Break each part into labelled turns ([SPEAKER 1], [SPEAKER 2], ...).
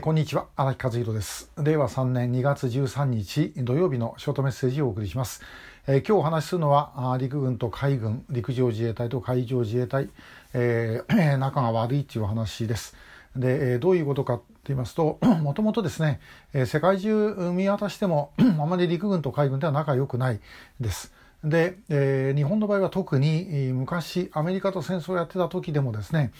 [SPEAKER 1] こんにちは荒木和弘です。令和3年2月13日土曜日のショートメッセージをお送りします、えー、今日お話しするのは陸軍と海軍陸上自衛隊と海上自衛隊、えー、仲が悪いっていうお話です。で、えー、どういうことかと言いますと もともとですね、えー、世界中見渡しても あまり陸軍と海軍では仲良くないです。で、えー、日本の場合は特に昔アメリカと戦争をやってた時でもですね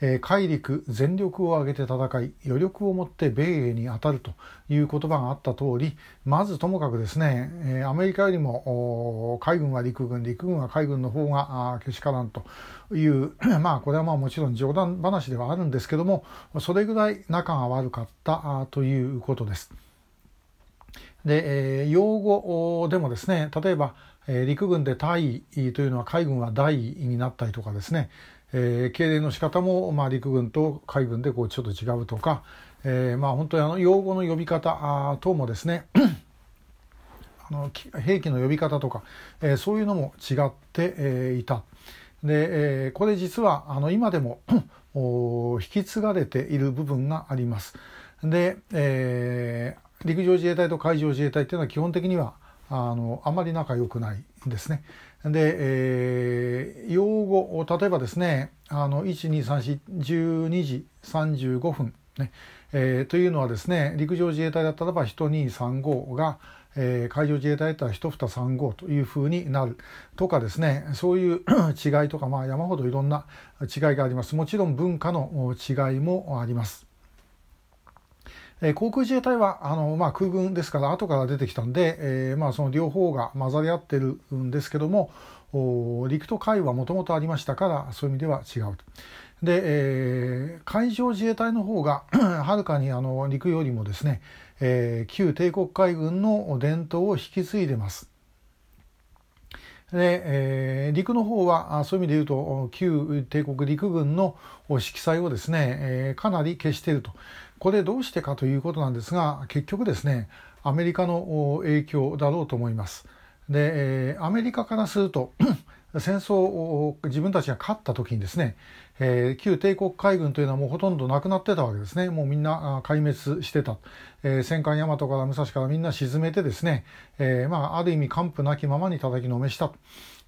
[SPEAKER 1] え海陸全力を挙げて戦い余力をもって米英に当たるという言葉があった通りまずともかくですね、えアメリカよりも海軍は陸軍陸軍は海軍の方がけしからんという まあこれはまあもちろん冗談話ではあるんですけどもそれぐらい仲が悪かったということです。で、え用語でもですね例えば、え陸軍で大尉というのは海軍は大尉になったりとかですねえー、敬礼の仕方も、まあ、陸軍と海軍でこうちょっと違うとか、えー、まあ本当にあの用語の呼び方等もですね あの兵器の呼び方とか、えー、そういうのも違って、えー、いた。で、えー、これ実はあの今でも 引き継がれている部分があります。で、えー、陸上自衛隊と海上自衛隊っていうのは基本的にはあのあまり仲良くないんですね。で、えー、用語例えばですねあの123412時35分ね、えー、というのはですね陸上自衛隊だったらば1235が、えー、海上自衛隊だったら1蓋35というふうになるとかですねそういう 違いとか、まあ、山ほどいろんな違いがありますもちろん文化の違いもあります。えー、航空自衛隊はあの、まあ、空軍ですから後から出てきたんで、えーまあ、その両方が混ざり合ってるんですけども陸と海はもともとありましたからそういう意味では違うと。で、えー、海上自衛隊の方が はるかにあの陸よりもですね、えー、旧帝国海軍の伝統を引き継いでます。で、えー、陸の方はそういう意味で言うと旧帝国陸軍の色彩をですね、えー、かなり消しているとこれどうしてかということなんですが結局ですねアメリカの影響だろうと思います。で、えー、アメリカからすると戦争を自分たちが勝った時にですね、えー、旧帝国海軍というのはもうほとんどなくなってたわけですね。もうみんな壊滅してた。えー、戦艦大和から武蔵からみんな沈めてですね、えー、まあ、ある意味完膚なきままに叩きのめしたと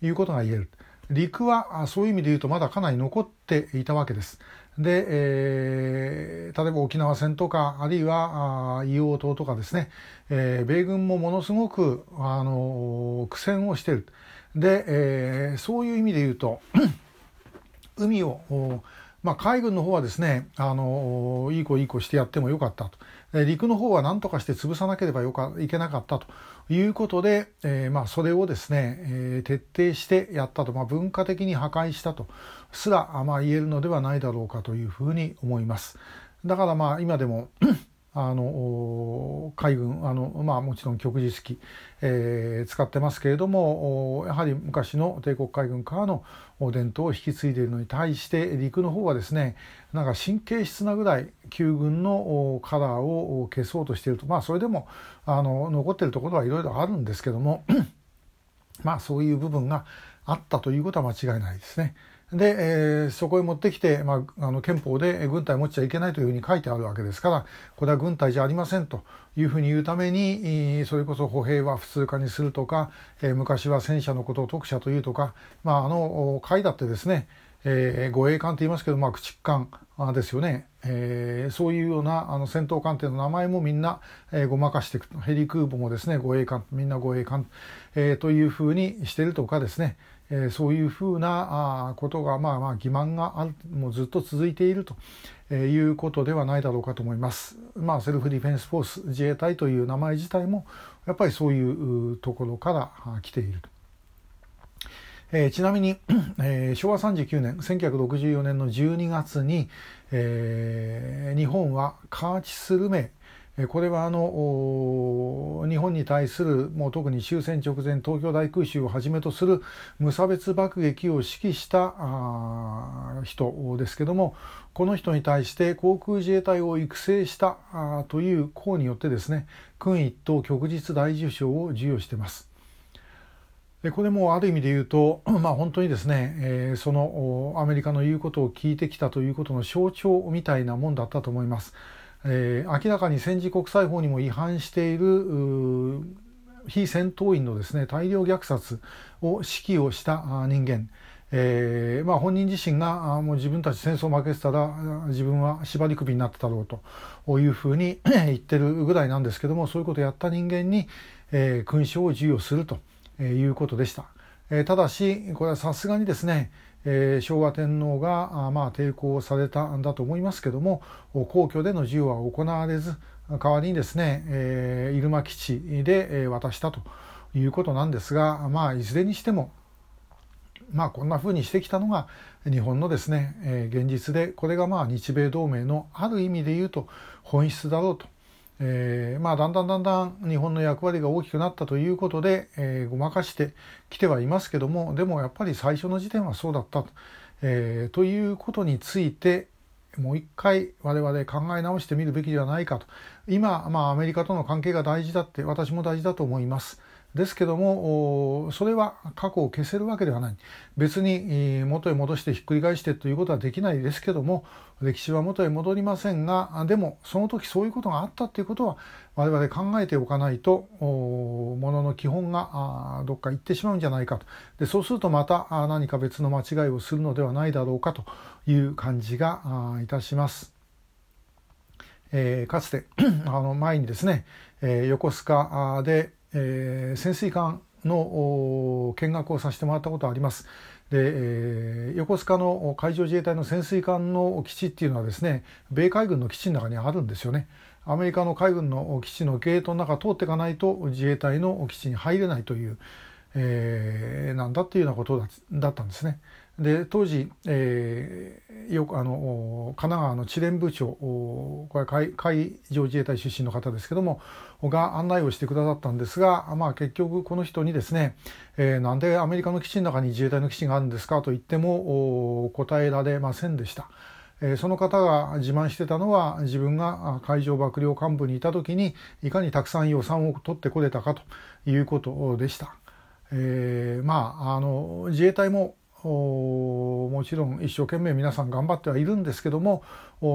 [SPEAKER 1] いうことが言える。陸はそういう意味で言うとまだかなり残っていたわけです。で、えー、例えば沖縄戦とかあるいは硫黄島とかですね、えー、米軍もものすごく、あの苦戦をしている。で、えー、そういう意味で言うと 海をまあ、海軍の方はですね、あのいい子いい子してやってもよかったと。陸の方は何とかして潰さなければよかいけなかったということで、えー、まあ、それをですね、えー、徹底してやったと、まあ、文化的に破壊したとすら、まあ、言えるのではないだろうかというふうに思います。だからまあ今でもあの海軍あの、まあ、もちろん旭日機、えー、使ってますけれどもやはり昔の帝国海軍からの伝統を引き継いでいるのに対して陸の方はですねなんか神経質なぐらい旧軍のカラーを消そうとしているとまあそれでもあの残っているところはいろいろあるんですけども まあそういう部分があったということは間違いないですね。で、えー、そこへ持ってきて、まあ、あの憲法で軍隊持っちゃいけないというふうに書いてあるわけですからこれは軍隊じゃありませんというふうに言うためにそれこそ歩兵は普通科にするとか、えー、昔は戦車のことを特車というとか、まあ、あの会だってですね、えー、護衛艦と言いますけど、まあ、駆逐艦ですよね、えー、そういうようなあの戦闘艦艇の名前もみんな、えー、ごまかしていくヘリ空母もですね護衛艦みんな護衛艦、えー、というふうにしてるとかですね。え、そういうふうなあことが、まあ、まあ欺瞞があるもうずっと続いていると、え、いうことではないだろうかと思います。まあ、セルフディフェンスフォース自衛隊という名前自体もやっぱりそういうところから来ていると。えー、ちなみに、えー、昭和39年1964年の12月に、えー、日本はカーチスルメこれはあの日本に対するもう特に終戦直前東京大空襲をはじめとする無差別爆撃を指揮した人ですけどもこの人に対して航空自衛隊を育成したという功によってですね勲一等旭日大綬章を授与してます。これもある意味で言うと、まあ、本当にですね、えー、そのアメリカの言うことを聞いてきたということの象徴みたいなもんだったと思います。えー、明らかに戦時国際法にも違反している非戦闘員のですね大量虐殺を指揮をした人間、えーまあ、本人自身がもう自分たち戦争負けてたら自分は縛り首になってたろうというふうに 言ってるぐらいなんですけどもそういうことをやった人間に、えー、勲章を授与するということでした。えー、ただしこれはさすがにですねえー、昭和天皇があまあ抵抗されたんだと思いますけども皇居での授与は行われず代わりにですね、えー、入間基地で、え、渡したということなんですがまあいずれにしてもまあこんなふうにしてきたのが日本のですね、えー、現実でこれがまあ日米同盟のある意味で言うと本質だろうとえー、まあだんだんだんだん日本の役割が大きくなったということで、えー、ごまかしてきてはいますけどもでもやっぱり最初の時点はそうだったと,、えー、ということについてもう一回我々考え直してみるべきではないかと今、まあ、アメリカとの関係が大事だって私も大事だと思います。ですけどもそれは過去を消せるわけではない別に元へ戻してひっくり返してということはできないですけども歴史は元へ戻りませんがでもその時そういうことがあったということは我々考えておかないとものの基本がどっか行ってしまうんじゃないかとでそうするとまた何か別の間違いをするのではないだろうかという感じがいたします。えー、かつて あの前にですね、えー、横須賀でえー、潜水艦の見学をさせてもらったことあります。で、えー、横須賀の海上自衛隊の潜水艦の基地っていうのはですね米海軍の基地の中にあるんですよね。アメリカの海軍の基地のゲートの中通っていかないと自衛隊の基地に入れないという、えー、なんだっていうようなことだったんですね。で当時、えー、よくあの神奈川の知連部長これ海海上自衛隊出身の方ですけどもが案内をしてくださったんですが、まあ、結局この人にですね、えー、なんでアメリカの基地の中に自衛隊の基地があるんですかと言っても答えられませんでした。えその方が自慢してたのは自分が海上幕僚幹部にいた時にいかにたくさん予算を取ってこれたかということでした。えー、まああの自衛隊ももちろん一生懸命皆さん頑張ってはいるんですけども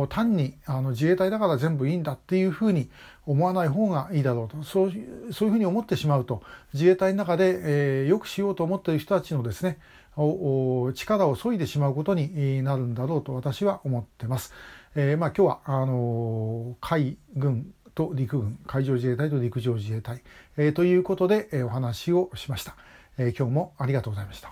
[SPEAKER 1] 単にあの自衛隊だから全部いいんだっていうふうに思わない方がいいだろうとそうそういうふうに思ってしまうと自衛隊の中で、えー、よくしようと思っている人たちのですね力を削いでしまうことになるんだろうと私は思ってます。えー、まあ、今日はあの海軍と陸軍海上自衛隊と陸上自衛隊、えー、ということで、えー、お話をしました、え今日もありがとうございました。